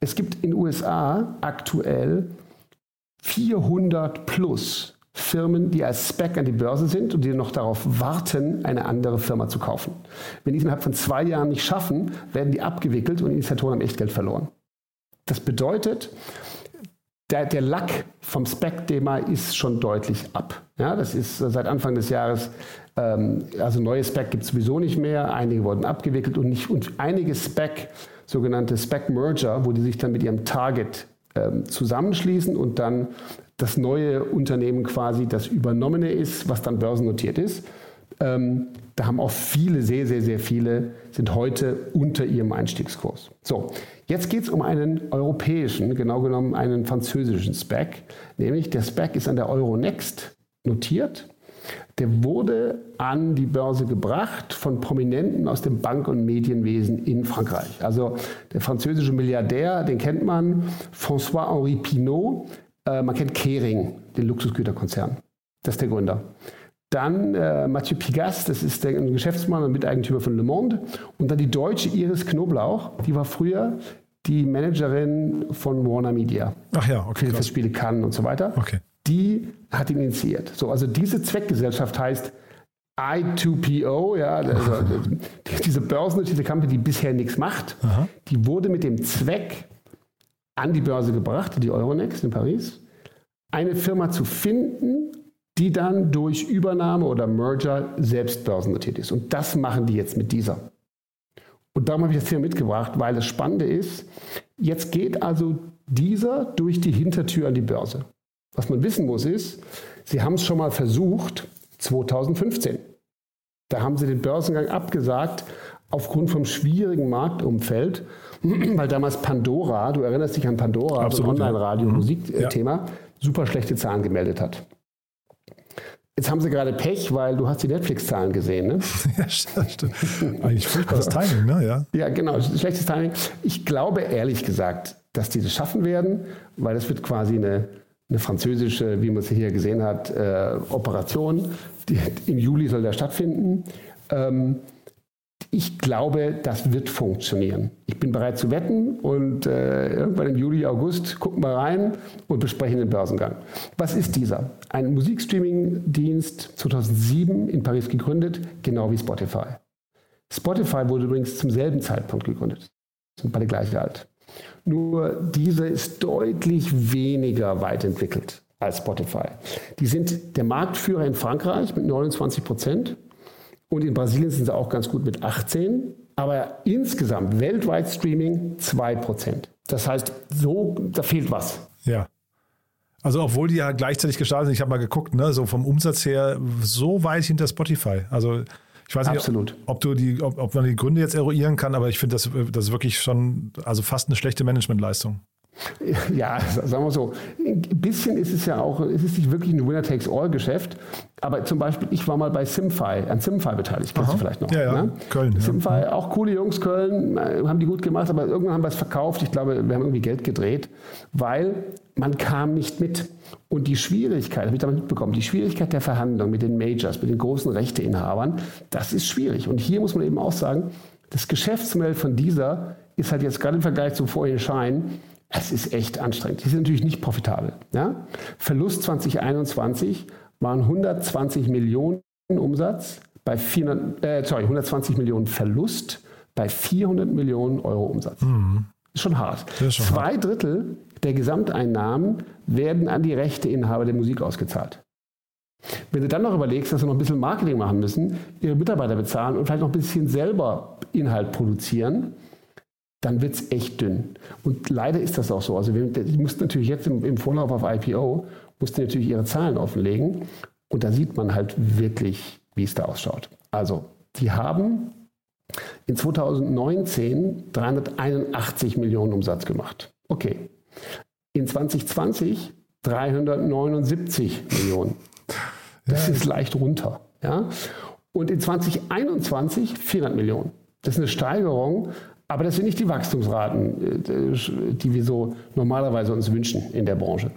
Es gibt in den USA aktuell 400 plus Firmen, die als SPAC an die Börse sind und die noch darauf warten, eine andere Firma zu kaufen. Wenn die es innerhalb von zwei Jahren nicht schaffen, werden die abgewickelt und Initiatoren haben Echtgeld verloren. Das bedeutet, der, der Lack vom SPAC-Thema ist schon deutlich ab. Ja, das ist seit Anfang des Jahres, ähm, also neue SPAC gibt es sowieso nicht mehr, einige wurden abgewickelt und, nicht, und einige SPAC, sogenannte SPAC-Merger, wo die sich dann mit ihrem Target ähm, zusammenschließen und dann das neue Unternehmen quasi das übernommene ist, was dann börsennotiert ist. Ähm, da haben auch viele, sehr, sehr, sehr viele, sind heute unter ihrem Einstiegskurs. So, jetzt geht es um einen europäischen, genau genommen einen französischen SPAC, nämlich der SPAC ist an der Euronext notiert. Der wurde an die Börse gebracht von Prominenten aus dem Bank- und Medienwesen in Frankreich. Also der französische Milliardär, den kennt man, François-Henri Pinault, äh, man kennt Kering, den Luxusgüterkonzern. Das ist der Gründer. Dann äh, Mathieu Pigas, das ist der Geschäftsmann und Miteigentümer von Le Monde. Und dann die deutsche Iris Knoblauch, die war früher die Managerin von Warner Media. Ach ja, okay. Filmfestspiele Cannes und so weiter. Okay. Die hat ihn initiiert. So, also diese Zweckgesellschaft heißt I2PO, ja, also diese börsennotierte Company, die bisher nichts macht, Aha. die wurde mit dem Zweck an die Börse gebracht, die Euronext in Paris, eine Firma zu finden, die dann durch Übernahme oder Merger selbst börsennotiert ist. Und das machen die jetzt mit dieser. Und darum habe ich das hier mitgebracht, weil das Spannende ist, jetzt geht also dieser durch die Hintertür an die Börse. Was man wissen muss ist, sie haben es schon mal versucht, 2015. Da haben sie den Börsengang abgesagt aufgrund vom schwierigen Marktumfeld weil damals Pandora, du erinnerst dich an Pandora, Absolut, so ein Online-Radio-Musikthema, ja. super schlechte Zahlen gemeldet hat. Jetzt haben sie gerade Pech, weil du hast die Netflix-Zahlen gesehen, ne? ja, stimmt. Eigentlich furchtbares Timing, ne? Ja. ja, genau, schlechtes Timing. Ich glaube ehrlich gesagt, dass die das schaffen werden, weil das wird quasi eine, eine französische, wie man sie hier gesehen hat, äh, Operation. Die, Im Juli soll der stattfinden. Ähm, ich glaube, das wird funktionieren. Ich bin bereit zu wetten und äh, irgendwann im Juli, August gucken wir rein und besprechen den Börsengang. Was ist dieser? Ein Musikstreaming-Dienst 2007 in Paris gegründet, genau wie Spotify. Spotify wurde übrigens zum selben Zeitpunkt gegründet. Sind beide gleich alt. Nur diese ist deutlich weniger weit entwickelt als Spotify. Die sind der Marktführer in Frankreich mit 29 Prozent und in Brasilien sind sie auch ganz gut mit 18. Aber insgesamt weltweit Streaming 2%. Das heißt, so, da fehlt was. Ja. Also obwohl die ja gleichzeitig gestartet sind, ich habe mal geguckt, ne, so vom Umsatz her so weit hinter Spotify. Also ich weiß nicht, Absolut. ob, du die, ob, ob man die Gründe jetzt eruieren kann, aber ich finde das, das ist wirklich schon, also fast eine schlechte Managementleistung. Ja, sagen wir so. Ein bisschen ist es ja auch, es ist nicht wirklich ein Winner-Takes-All-Geschäft. Aber zum Beispiel, ich war mal bei Simfy, an Simfy beteiligt, kennst Aha. du vielleicht noch. Ja, ja. Ne? Köln. Simfy, ja. auch coole Jungs, Köln, äh, haben die gut gemacht, aber irgendwann haben wir es verkauft. Ich glaube, wir haben irgendwie Geld gedreht, weil man kam nicht mit. Und die Schwierigkeit, habe ich damit mitbekommen, die Schwierigkeit der Verhandlung mit den Majors, mit den großen Rechteinhabern, das ist schwierig. Und hier muss man eben auch sagen, das Geschäftsmodell von dieser ist halt jetzt gerade im Vergleich zum vorigen Schein es ist echt anstrengend. Die sind natürlich nicht profitabel. Ja? Verlust 2021 waren 120 Millionen Umsatz bei 400, äh, sorry, 120 Millionen Verlust bei 400 Millionen Euro Umsatz. Mhm. Ist schon hart. Ist schon Zwei hart. Drittel der Gesamteinnahmen werden an die Rechteinhaber der Musik ausgezahlt. Wenn du dann noch überlegst, dass sie noch ein bisschen Marketing machen müssen, ihre Mitarbeiter bezahlen und vielleicht noch ein bisschen selber Inhalt produzieren, dann wird es echt dünn. Und leider ist das auch so. Also die mussten natürlich jetzt im, im Vorlauf auf IPO, mussten natürlich ihre Zahlen offenlegen. Und da sieht man halt wirklich, wie es da ausschaut. Also, die haben in 2019 381 Millionen Umsatz gemacht. Okay. In 2020 379 Millionen. Das ja, ist leicht runter. Ja? Und in 2021 400 Millionen. Das ist eine Steigerung, aber das sind nicht die Wachstumsraten, äh, die wir so normalerweise uns wünschen in der Branche.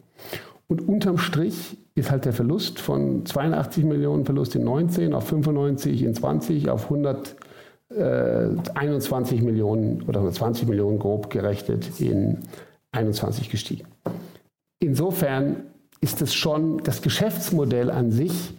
Und unterm Strich ist halt der Verlust von 82 Millionen Verlust in 19 auf 95 in 20 auf 121 äh, Millionen oder 120 Millionen grob gerechnet in 21 gestiegen. Insofern ist es schon, das Geschäftsmodell an sich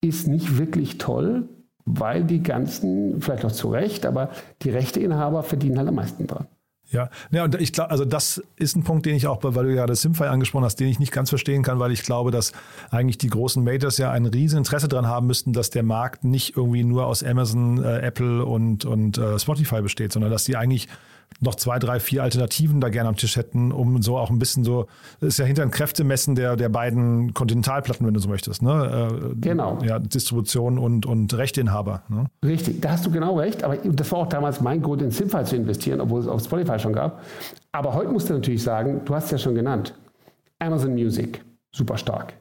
ist nicht wirklich toll, weil die ganzen, vielleicht auch zu Recht, aber die Rechteinhaber verdienen halt am meisten dran. Ja, ja und ich glaube, also das ist ein Punkt, den ich auch, weil du ja das Simfy angesprochen hast, den ich nicht ganz verstehen kann, weil ich glaube, dass eigentlich die großen Majors ja ein riesen Interesse daran haben müssten, dass der Markt nicht irgendwie nur aus Amazon, äh, Apple und, und äh, Spotify besteht, sondern dass die eigentlich noch zwei, drei, vier Alternativen da gerne am Tisch hätten, um so auch ein bisschen so, das ist ja hinter ein Kräftemessen der, der beiden Kontinentalplatten, wenn du so möchtest. Ne? Äh, genau. Ja, Distribution und, und Rechteinhaber. Ne? Richtig, da hast du genau recht. Aber das war auch damals mein Grund, in Simfy zu investieren, obwohl es auf Spotify schon gab. Aber heute musst du natürlich sagen, du hast es ja schon genannt, Amazon Music, super stark.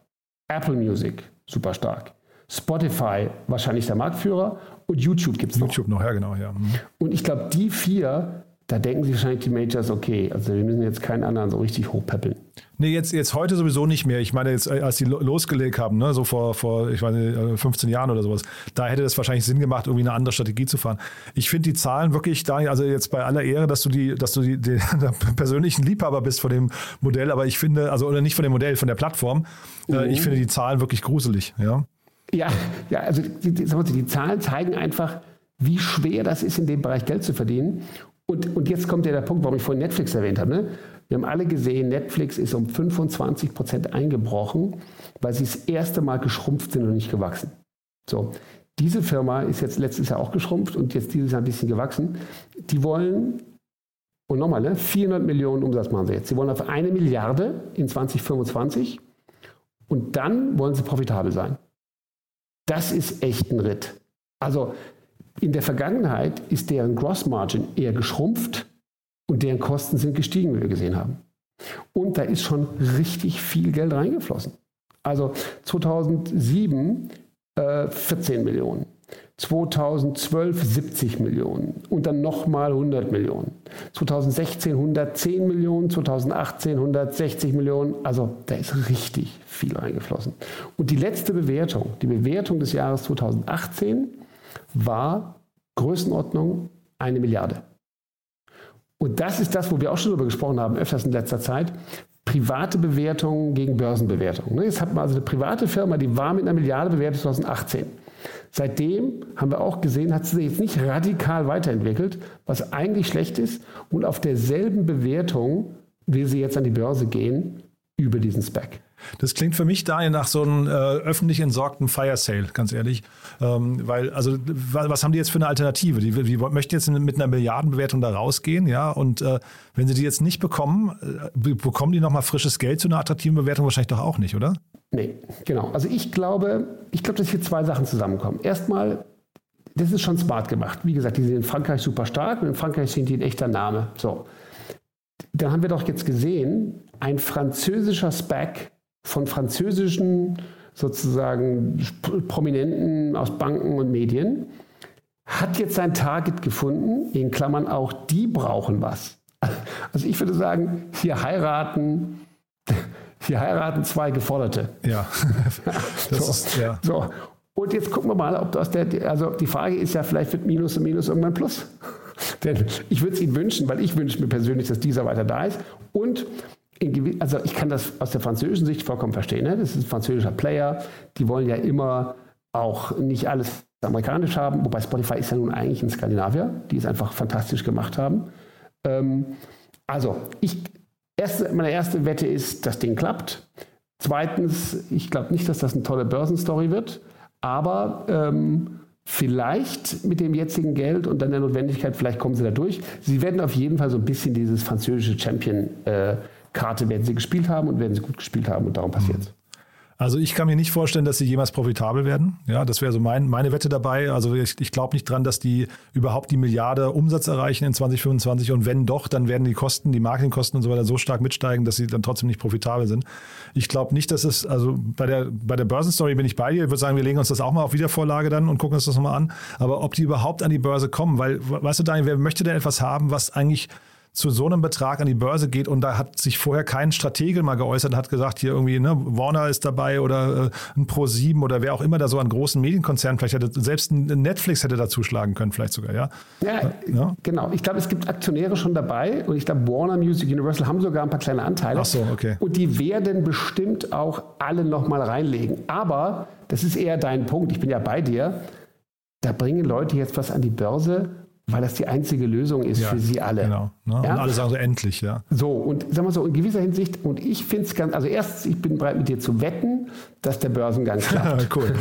Apple Music, super stark. Spotify, wahrscheinlich der Marktführer. Und YouTube gibt es noch. YouTube noch, ja, genau. Ja. Mhm. Und ich glaube, die vier da denken sich wahrscheinlich die Majors, okay, also wir müssen jetzt keinen anderen so richtig hochpäppeln. Nee, jetzt, jetzt heute sowieso nicht mehr. Ich meine, jetzt, äh, als die losgelegt haben, ne, so vor, vor, ich meine, 15 Jahren oder sowas, da hätte es wahrscheinlich Sinn gemacht, irgendwie eine andere Strategie zu fahren. Ich finde die Zahlen wirklich, da, also jetzt bei aller Ehre, dass du die, dass du die, die persönlichen Liebhaber bist von dem Modell, aber ich finde, also oder nicht von dem Modell, von der Plattform, äh, mhm. ich finde die Zahlen wirklich gruselig, ja. Ja, ja, also die, die, die Zahlen zeigen einfach, wie schwer das ist, in dem Bereich Geld zu verdienen. Und, und jetzt kommt ja der Punkt, warum ich vorhin Netflix erwähnt habe. Ne? Wir haben alle gesehen, Netflix ist um 25 Prozent eingebrochen, weil sie das erste Mal geschrumpft sind und nicht gewachsen. So, diese Firma ist jetzt letztes Jahr auch geschrumpft und jetzt dieses Jahr ein bisschen gewachsen. Die wollen, und nochmal, ne, 400 Millionen Umsatz machen sie jetzt. Sie wollen auf eine Milliarde in 2025 und dann wollen sie profitabel sein. Das ist echt ein Ritt. Also in der Vergangenheit ist deren Gross Margin eher geschrumpft und deren Kosten sind gestiegen, wie wir gesehen haben. Und da ist schon richtig viel Geld reingeflossen. Also 2007 äh, 14 Millionen, 2012 70 Millionen und dann nochmal 100 Millionen. 2016 110 Millionen, 2018 160 Millionen. Also da ist richtig viel reingeflossen. Und die letzte Bewertung, die Bewertung des Jahres 2018, war Größenordnung eine Milliarde. Und das ist das, wo wir auch schon darüber gesprochen haben, öfters in letzter Zeit. Private Bewertungen gegen Börsenbewertungen. Ne, jetzt hat man also eine private Firma, die war mit einer Milliarde bewertet 2018. Seitdem haben wir auch gesehen, hat sie sich jetzt nicht radikal weiterentwickelt, was eigentlich schlecht ist. Und auf derselben Bewertung will sie jetzt an die Börse gehen über diesen Spec. Das klingt für mich daher nach so einem äh, öffentlich entsorgten Fire Sale, ganz ehrlich. Ähm, weil, also, was haben die jetzt für eine Alternative? Die, die möchten jetzt mit einer Milliardenbewertung da rausgehen, ja. Und äh, wenn sie die jetzt nicht bekommen, äh, bekommen die nochmal frisches Geld zu einer attraktiven Bewertung? Wahrscheinlich doch auch nicht, oder? Nee, genau. Also ich glaube, ich glaube, dass hier zwei Sachen zusammenkommen. Erstmal, das ist schon smart gemacht. Wie gesagt, die sind in Frankreich super stark und in Frankreich sind die ein echter Name. So. Dann haben wir doch jetzt gesehen, ein französischer Spec von französischen sozusagen Prominenten aus Banken und Medien, hat jetzt sein Target gefunden, in Klammern auch, die brauchen was. Also ich würde sagen, hier heiraten, hier heiraten zwei Geforderte. Ja. so, ist, ja. so. Und jetzt gucken wir mal, ob das der, also die Frage ist ja, vielleicht wird Minus und Minus irgendwann Plus. Denn ich würde es Ihnen wünschen, weil ich wünsche mir persönlich, dass dieser weiter da ist. Und also ich kann das aus der französischen Sicht vollkommen verstehen. Ne? Das ist ein französischer Player. Die wollen ja immer auch nicht alles amerikanisch haben, wobei Spotify ist ja nun eigentlich ein Skandinavier, die es einfach fantastisch gemacht haben. Ähm, also, ich, erste, meine erste Wette ist, das Ding klappt. Zweitens, ich glaube nicht, dass das eine tolle Börsenstory wird, aber ähm, vielleicht mit dem jetzigen Geld und dann der Notwendigkeit, vielleicht kommen sie da durch. Sie werden auf jeden Fall so ein bisschen dieses französische Champion äh, Karte werden sie gespielt haben und werden sie gut gespielt haben und darum passiert es. Also ich kann mir nicht vorstellen, dass sie jemals profitabel werden. Ja, das wäre so mein, meine Wette dabei. Also ich, ich glaube nicht dran, dass die überhaupt die Milliarde Umsatz erreichen in 2025. Und wenn doch, dann werden die Kosten, die Marketingkosten und so weiter so stark mitsteigen, dass sie dann trotzdem nicht profitabel sind. Ich glaube nicht, dass es, also bei der, bei der Börsenstory bin ich bei dir. Ich würde sagen, wir legen uns das auch mal auf Wiedervorlage dann und gucken uns das nochmal an. Aber ob die überhaupt an die Börse kommen, weil, weißt du, Daniel, wer möchte denn etwas haben, was eigentlich zu so einem Betrag an die Börse geht und da hat sich vorher kein Stratege mal geäußert und hat gesagt, hier irgendwie, ne, Warner ist dabei oder äh, ein Pro7 oder wer auch immer da so an großen Medienkonzernen vielleicht hätte, selbst ein Netflix hätte da zuschlagen können, vielleicht sogar, ja? Ja, ja? genau. Ich glaube, es gibt Aktionäre schon dabei und ich glaube, Warner Music Universal haben sogar ein paar kleine Anteile. Ach so, okay. Und die werden bestimmt auch alle nochmal reinlegen. Aber, das ist eher dein Punkt, ich bin ja bei dir, da bringen Leute jetzt was an die Börse weil das die einzige Lösung ist ja, für sie alle. Genau. Ne? Ja? Und alle sagen so endlich, ja. So, und sagen wir so, in gewisser Hinsicht, und ich finde es ganz, also erstens, ich bin bereit mit dir zu wetten, dass der Börsengang klappt. cool.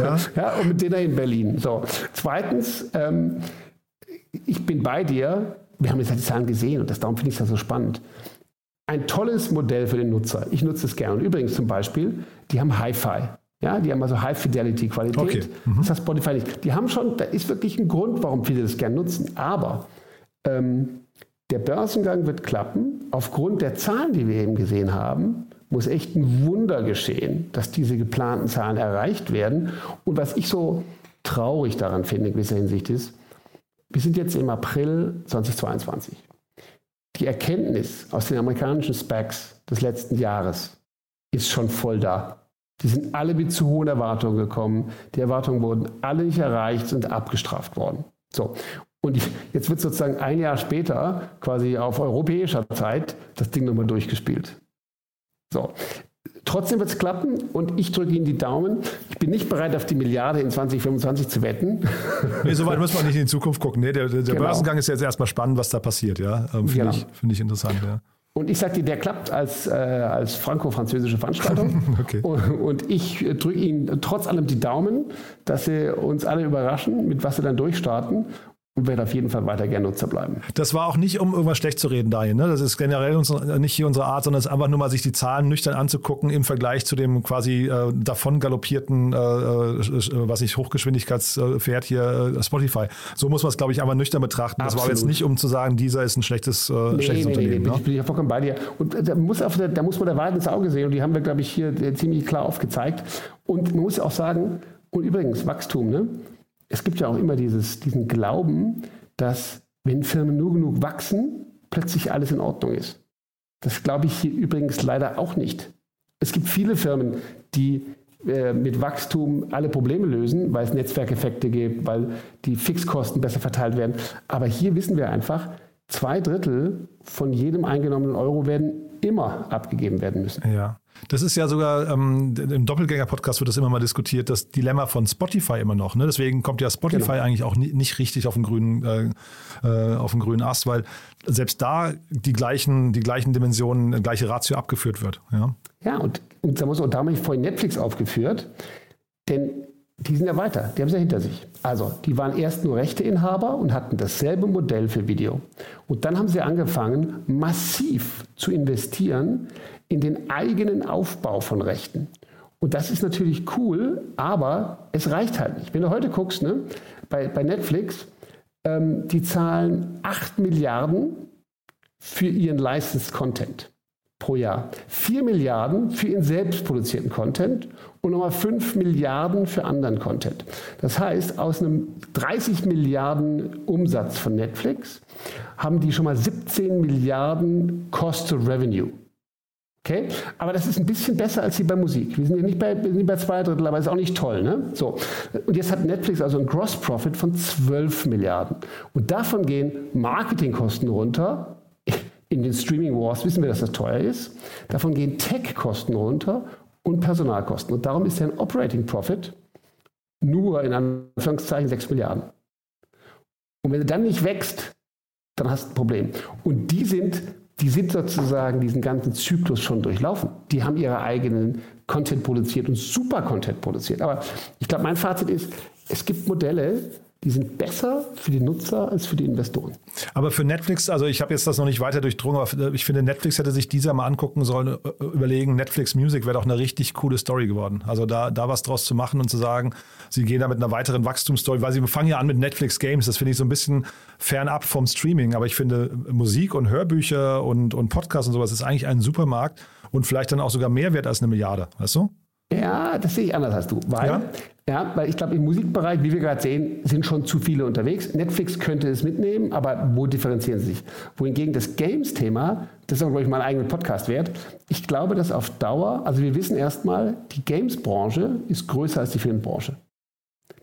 Ja? ja, und mit denen in Berlin. So. Zweitens, ähm, ich bin bei dir, wir haben jetzt die Zahlen gesehen und das, darum finde ich es ja so spannend. Ein tolles Modell für den Nutzer. Ich nutze es gerne. Und übrigens zum Beispiel, die haben Hi-Fi. Ja, die haben also High-Fidelity-Qualität. Okay. Mhm. Das hat Spotify nicht. Die haben schon, da ist wirklich ein Grund, warum viele das gerne nutzen. Aber ähm, der Börsengang wird klappen. Aufgrund der Zahlen, die wir eben gesehen haben, muss echt ein Wunder geschehen, dass diese geplanten Zahlen erreicht werden. Und was ich so traurig daran finde, in gewisser Hinsicht ist, wir sind jetzt im April 2022. Die Erkenntnis aus den amerikanischen Specs des letzten Jahres ist schon voll da. Die sind alle mit zu hohen Erwartungen gekommen. Die Erwartungen wurden alle nicht erreicht, sind abgestraft worden. So. Und jetzt wird sozusagen ein Jahr später, quasi auf europäischer Zeit, das Ding nochmal durchgespielt. So. Trotzdem wird es klappen und ich drücke Ihnen die Daumen. Ich bin nicht bereit, auf die Milliarde in 2025 zu wetten. Nee, so weit muss man nicht in die Zukunft gucken. Nee, der, der genau. Börsengang ist jetzt erstmal spannend, was da passiert. Ja? Ähm, Finde genau. ich, find ich interessant. Ja. Und ich dir, der klappt als, äh, als franco-französische Veranstaltung. okay. und, und, ich drücke Ihnen trotz allem die Daumen, dass Sie uns alle überraschen, mit was Sie dann durchstarten und werde auf jeden Fall weiter gerne Nutzer bleiben. Das war auch nicht, um irgendwas schlecht zu reden, Daniel. Ne? Das ist generell uns, nicht hier unsere Art, sondern es ist einfach nur mal, sich die Zahlen nüchtern anzugucken im Vergleich zu dem quasi äh, davon galoppierten, äh, äh, was ich, Hochgeschwindigkeitspferd hier, äh, Spotify. So muss man es, glaube ich, einfach nüchtern betrachten. Das Absolut. war jetzt nicht, um zu sagen, dieser ist ein schlechtes, äh, nee, schlechtes nee, Unternehmen. Nee, nee, ne? bin ich ja vollkommen bei dir. Und äh, da muss, der, da muss man der Wahrheit ins Auge sehen und die haben wir, glaube ich, hier ziemlich klar aufgezeigt. Und man muss auch sagen, und übrigens, Wachstum, ne? Es gibt ja auch immer dieses, diesen Glauben, dass wenn Firmen nur genug wachsen, plötzlich alles in Ordnung ist. Das glaube ich hier übrigens leider auch nicht. Es gibt viele Firmen, die äh, mit Wachstum alle Probleme lösen, weil es Netzwerkeffekte gibt, weil die Fixkosten besser verteilt werden. Aber hier wissen wir einfach, zwei Drittel von jedem eingenommenen Euro werden immer abgegeben werden müssen. Ja. Das ist ja sogar, ähm, im Doppelgänger-Podcast wird das immer mal diskutiert, das Dilemma von Spotify immer noch. Ne? Deswegen kommt ja Spotify genau. eigentlich auch nie, nicht richtig auf den, grünen, äh, äh, auf den grünen Ast, weil selbst da die gleichen, die gleichen Dimensionen, gleiche Ratio abgeführt wird. Ja, ja und, und da muss auch damals vorhin Netflix aufgeführt, denn die sind ja weiter, die haben es ja hinter sich. Also, die waren erst nur Rechteinhaber und hatten dasselbe Modell für Video. Und dann haben sie angefangen, massiv zu investieren in den eigenen Aufbau von Rechten. Und das ist natürlich cool, aber es reicht halt nicht. Wenn du heute guckst, ne, bei, bei Netflix, ähm, die zahlen 8 Milliarden für ihren Licensed Content pro Jahr. 4 Milliarden für ihren selbst produzierten Content und nochmal 5 Milliarden für anderen Content. Das heißt, aus einem 30 Milliarden Umsatz von Netflix haben die schon mal 17 Milliarden Cost to Revenue. Okay? Aber das ist ein bisschen besser als hier bei Musik. Wir sind ja nicht bei, wir sind bei zwei Drittel, aber ist auch nicht toll. Ne? So. Und jetzt hat Netflix also einen Gross Profit von 12 Milliarden. Und davon gehen Marketingkosten runter. In den Streaming Wars wissen wir, dass das teuer ist. Davon gehen Tech-Kosten runter und Personalkosten. Und darum ist ein Operating Profit nur in Anführungszeichen 6 Milliarden. Und wenn du dann nicht wächst, dann hast du ein Problem. Und die sind die sind sozusagen diesen ganzen Zyklus schon durchlaufen. Die haben ihre eigenen Content produziert und super Content produziert. Aber ich glaube, mein Fazit ist, es gibt Modelle, die sind besser für die Nutzer als für die Investoren. Aber für Netflix, also ich habe jetzt das noch nicht weiter durchdrungen, aber ich finde, Netflix hätte sich dieser mal angucken sollen, äh, überlegen, Netflix Music wäre doch eine richtig coole Story geworden. Also da, da was draus zu machen und zu sagen, sie gehen da mit einer weiteren Wachstumsstory, weil sie fangen ja an mit Netflix Games, das finde ich so ein bisschen fernab vom Streaming, aber ich finde Musik und Hörbücher und, und Podcasts und sowas ist eigentlich ein Supermarkt und vielleicht dann auch sogar mehr wert als eine Milliarde, weißt du? Ja, das sehe ich anders als du. Weil, ja? Ja weil ich glaube, im Musikbereich, wie wir gerade sehen, sind schon zu viele unterwegs. Netflix könnte es mitnehmen, aber wo differenzieren sie sich? Wohingegen das Games-Thema, das ist auch, glaube ich, mal einen eigenen Podcast wert. Ich glaube, dass auf Dauer, also wir wissen erstmal, die Games-Branche ist größer als die Filmbranche.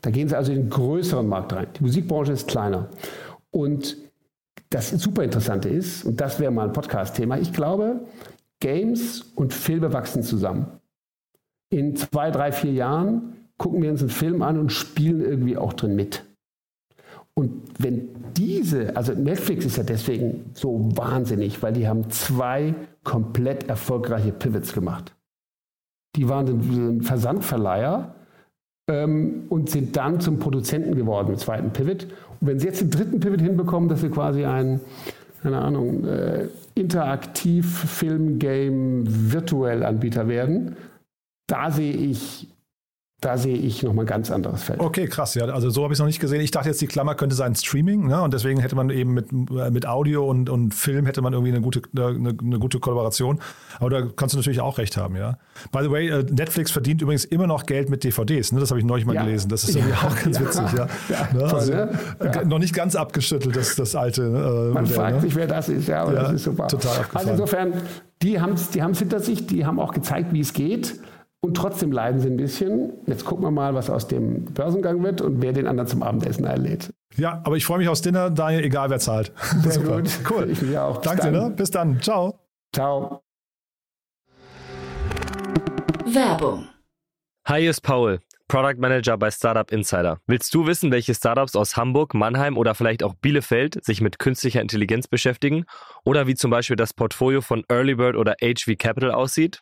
Da gehen sie also in einen größeren Markt rein. Die Musikbranche ist kleiner. Und das super Interessante ist, und das wäre mal ein Podcast-Thema, ich glaube, Games und Filme wachsen zusammen in zwei, drei, vier Jahren gucken wir uns einen Film an und spielen irgendwie auch drin mit. Und wenn diese, also Netflix ist ja deswegen so wahnsinnig, weil die haben zwei komplett erfolgreiche Pivots gemacht. Die waren ein Versandverleiher ähm, und sind dann zum Produzenten geworden im zweiten Pivot. Und wenn sie jetzt den dritten Pivot hinbekommen, dass sie quasi ein, keine Ahnung, äh, interaktiv Film-Game virtuell Anbieter werden, da sehe ich da sehe ich nochmal ein ganz anderes Feld. Okay, krass. Ja, also so habe ich es noch nicht gesehen. Ich dachte jetzt, die Klammer könnte sein Streaming. Ne? Und deswegen hätte man eben mit, mit Audio und, und Film hätte man irgendwie eine gute, eine, eine gute Kollaboration. Aber da kannst du natürlich auch recht haben, ja. By the way, äh, Netflix verdient übrigens immer noch Geld mit DVDs. Ne? Das habe ich neulich mal ja. gelesen. Das ist irgendwie ja, auch ganz witzig, ja. Ne? Toll, also, ne? Äh, noch nicht ganz abgeschüttelt, das, das alte. Äh, Man Modell, fragt ne? sich, wer das ist, ja, aber das ist super. Total Also insofern, die haben es die hinter sich, die haben auch gezeigt, wie es geht. Und trotzdem leiden sie ein bisschen. Jetzt gucken wir mal, was aus dem Börsengang wird und wer den anderen zum Abendessen einlädt. Ja, aber ich freue mich aufs Dinner, Daniel, egal wer zahlt. Sehr Super. gut. Cool. Ich mich auch. Danke, ne? Bis dann. Ciao. Ciao. Werbung. Hi, hier ist Paul, Product Manager bei Startup Insider. Willst du wissen, welche Startups aus Hamburg, Mannheim oder vielleicht auch Bielefeld sich mit künstlicher Intelligenz beschäftigen? Oder wie zum Beispiel das Portfolio von Earlybird oder HV Capital aussieht?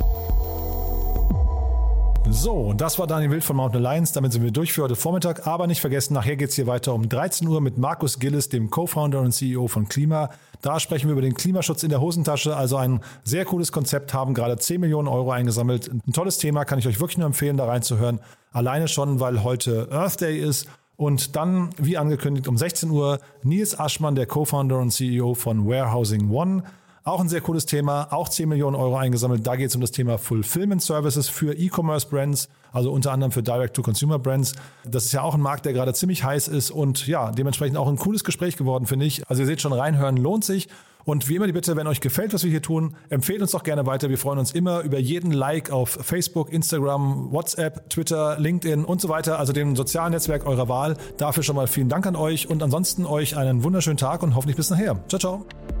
So, das war Daniel Wild von Mountain Alliance. Damit sind wir durch für heute Vormittag. Aber nicht vergessen, nachher geht es hier weiter um 13 Uhr mit Markus Gillis, dem Co-Founder und CEO von Klima. Da sprechen wir über den Klimaschutz in der Hosentasche. Also ein sehr cooles Konzept, haben gerade 10 Millionen Euro eingesammelt. Ein tolles Thema, kann ich euch wirklich nur empfehlen, da reinzuhören. Alleine schon, weil heute Earth Day ist. Und dann, wie angekündigt, um 16 Uhr Nils Aschmann, der Co-Founder und CEO von Warehousing One. Auch ein sehr cooles Thema, auch 10 Millionen Euro eingesammelt. Da geht es um das Thema Fulfillment Services für E-Commerce Brands, also unter anderem für Direct-to-Consumer Brands. Das ist ja auch ein Markt, der gerade ziemlich heiß ist und ja, dementsprechend auch ein cooles Gespräch geworden, finde ich. Also ihr seht schon, reinhören lohnt sich. Und wie immer die Bitte, wenn euch gefällt, was wir hier tun, empfehlt uns doch gerne weiter. Wir freuen uns immer über jeden Like auf Facebook, Instagram, WhatsApp, Twitter, LinkedIn und so weiter, also dem sozialen Netzwerk eurer Wahl. Dafür schon mal vielen Dank an euch und ansonsten euch einen wunderschönen Tag und hoffentlich bis nachher. Ciao, ciao.